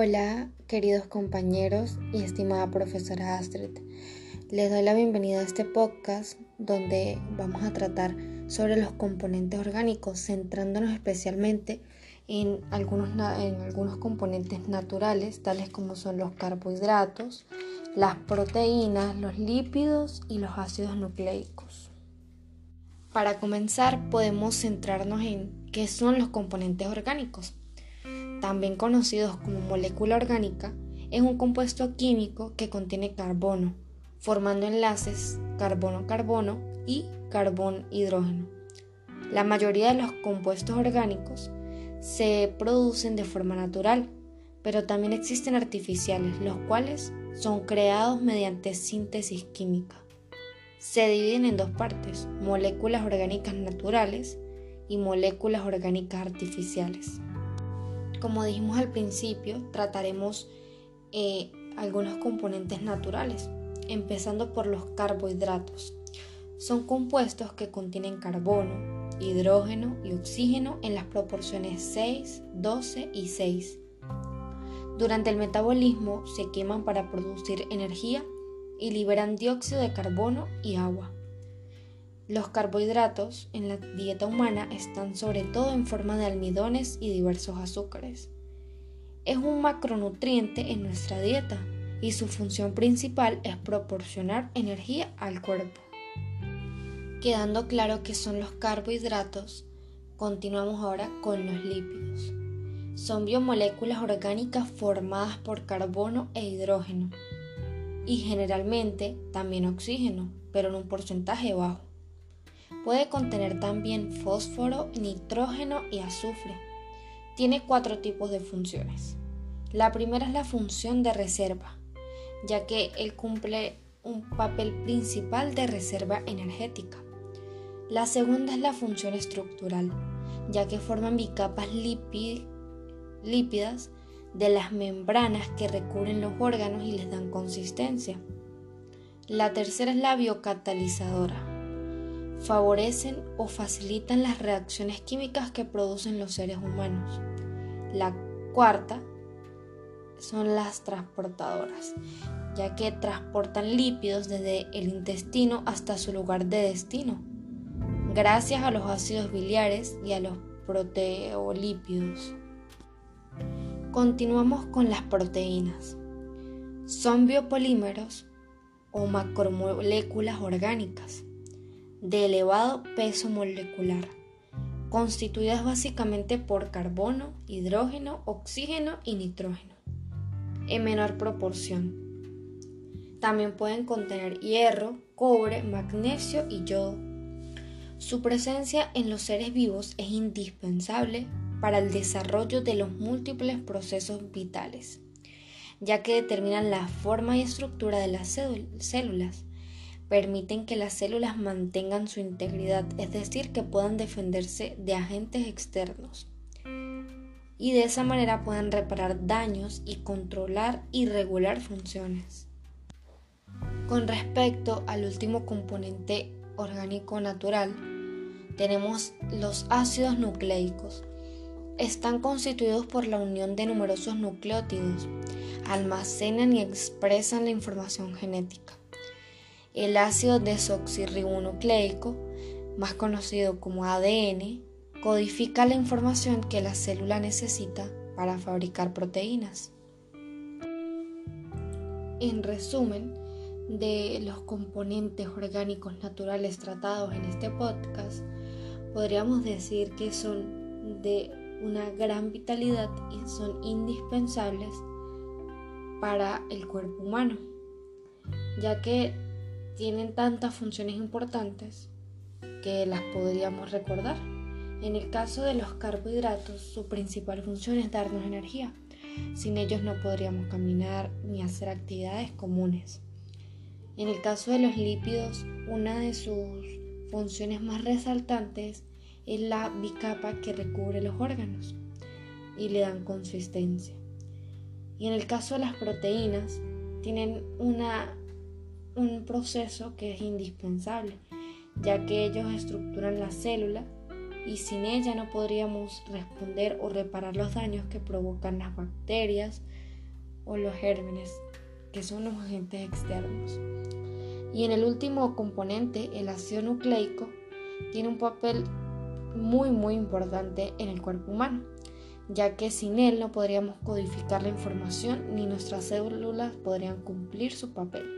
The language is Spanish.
Hola, queridos compañeros y estimada profesora Astrid. Les doy la bienvenida a este podcast donde vamos a tratar sobre los componentes orgánicos, centrándonos especialmente en algunos, en algunos componentes naturales, tales como son los carbohidratos, las proteínas, los lípidos y los ácidos nucleicos. Para comenzar, podemos centrarnos en qué son los componentes orgánicos. También conocidos como molécula orgánica, es un compuesto químico que contiene carbono, formando enlaces carbono-carbono y carbón-hidrógeno. La mayoría de los compuestos orgánicos se producen de forma natural, pero también existen artificiales, los cuales son creados mediante síntesis química. Se dividen en dos partes, moléculas orgánicas naturales y moléculas orgánicas artificiales. Como dijimos al principio, trataremos eh, algunos componentes naturales, empezando por los carbohidratos. Son compuestos que contienen carbono, hidrógeno y oxígeno en las proporciones 6, 12 y 6. Durante el metabolismo se queman para producir energía y liberan dióxido de carbono y agua. Los carbohidratos en la dieta humana están sobre todo en forma de almidones y diversos azúcares. Es un macronutriente en nuestra dieta y su función principal es proporcionar energía al cuerpo. Quedando claro que son los carbohidratos, continuamos ahora con los lípidos. Son biomoléculas orgánicas formadas por carbono e hidrógeno y generalmente también oxígeno, pero en un porcentaje bajo. Puede contener también fósforo, nitrógeno y azufre. Tiene cuatro tipos de funciones. La primera es la función de reserva, ya que él cumple un papel principal de reserva energética. La segunda es la función estructural, ya que forman bicapas lípidas de las membranas que recubren los órganos y les dan consistencia. La tercera es la biocatalizadora. Favorecen o facilitan las reacciones químicas que producen los seres humanos. La cuarta son las transportadoras, ya que transportan lípidos desde el intestino hasta su lugar de destino gracias a los ácidos biliares y a los proteolípidos. Continuamos con las proteínas. Son biopolímeros o macromoléculas orgánicas de elevado peso molecular, constituidas básicamente por carbono, hidrógeno, oxígeno y nitrógeno, en menor proporción. También pueden contener hierro, cobre, magnesio y yodo su presencia en los seres vivos es indispensable para el desarrollo de los múltiples procesos vitales, ya que determinan la forma y estructura de las células, permiten que las células mantengan su integridad, es decir, que puedan defenderse de agentes externos y de esa manera puedan reparar daños y controlar y regular funciones. Con respecto al último componente orgánico natural, tenemos los ácidos nucleicos. Están constituidos por la unión de numerosos nucleótidos. Almacenan y expresan la información genética. El ácido desoxirribonucleico, más conocido como ADN, codifica la información que la célula necesita para fabricar proteínas. En resumen, de los componentes orgánicos naturales tratados en este podcast, podríamos decir que son de una gran vitalidad y son indispensables para el cuerpo humano, ya que tienen tantas funciones importantes que las podríamos recordar. En el caso de los carbohidratos, su principal función es darnos energía. Sin ellos no podríamos caminar ni hacer actividades comunes. En el caso de los lípidos, una de sus funciones más resaltantes es la bicapa que recubre los órganos y le dan consistencia. Y en el caso de las proteínas, tienen una, un proceso que es indispensable, ya que ellos estructuran la célula y sin ella no podríamos responder o reparar los daños que provocan las bacterias, o los gérmenes, que son los agentes externos. Y en el último componente, el ácido nucleico, tiene un papel muy muy importante en el cuerpo humano, ya que sin él no podríamos codificar la información ni nuestras células podrían cumplir su papel.